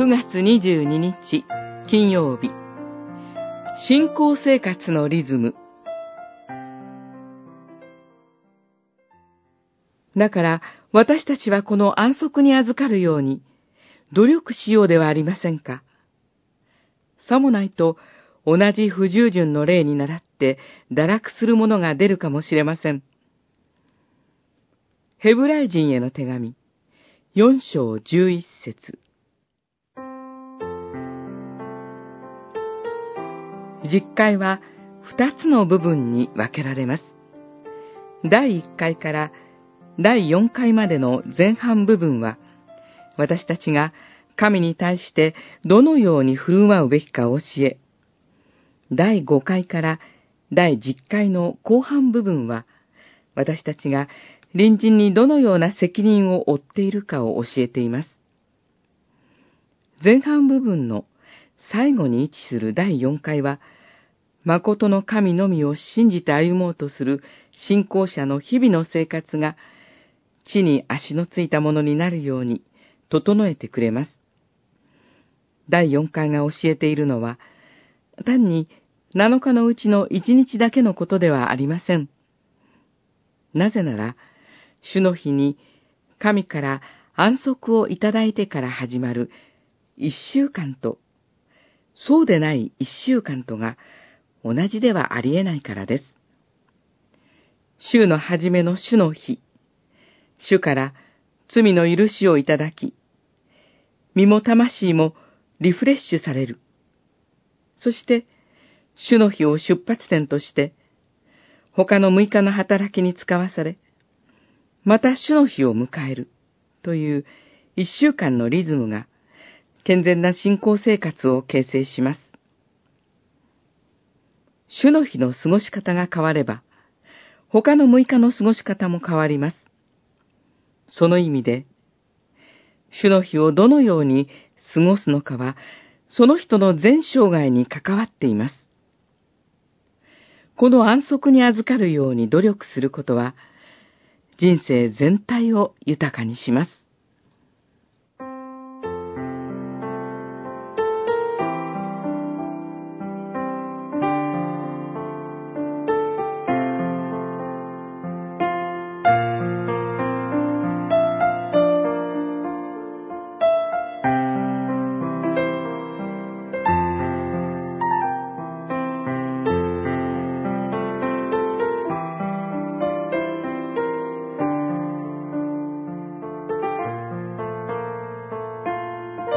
9月22日金曜日信仰生活のリズムだから私たちはこの安息に預かるように努力しようではありませんか。さもないと同じ不従順の例に倣って堕落するものが出るかもしれません。ヘブライ人への手紙、四章十一節実会は二つの部分に分けられます。第一回から第四回までの前半部分は、私たちが神に対してどのように振る舞うべきかを教え、第5回から第10回の後半部分は、私たちが隣人にどのような責任を負っているかを教えています。前半部分の最後に位置する第4回は、誠の神のみを信じて歩もうとする信仰者の日々の生活が、地に足のついたものになるように整えてくれます。第4回が教えているのは、単に7日のうちの1日だけのことではありません。なぜなら、主の日に神から安息をいただいてから始まる一週間と、そうでない一週間とが同じではありえないからです。週の初めの主の日、主から罪の許しをいただき、身も魂もリフレッシュされる。そして、主の日を出発点として、他の6日の働きに使わされ、また主の日を迎えるという一週間のリズムが健全な信仰生活を形成します。主の日の過ごし方が変われば、他の6日の過ごし方も変わります。その意味で、主の日をどのように過ごすのかは、その人の全生涯に関わっています。この安息に預かるように努力することは、人生全体を豊かにします。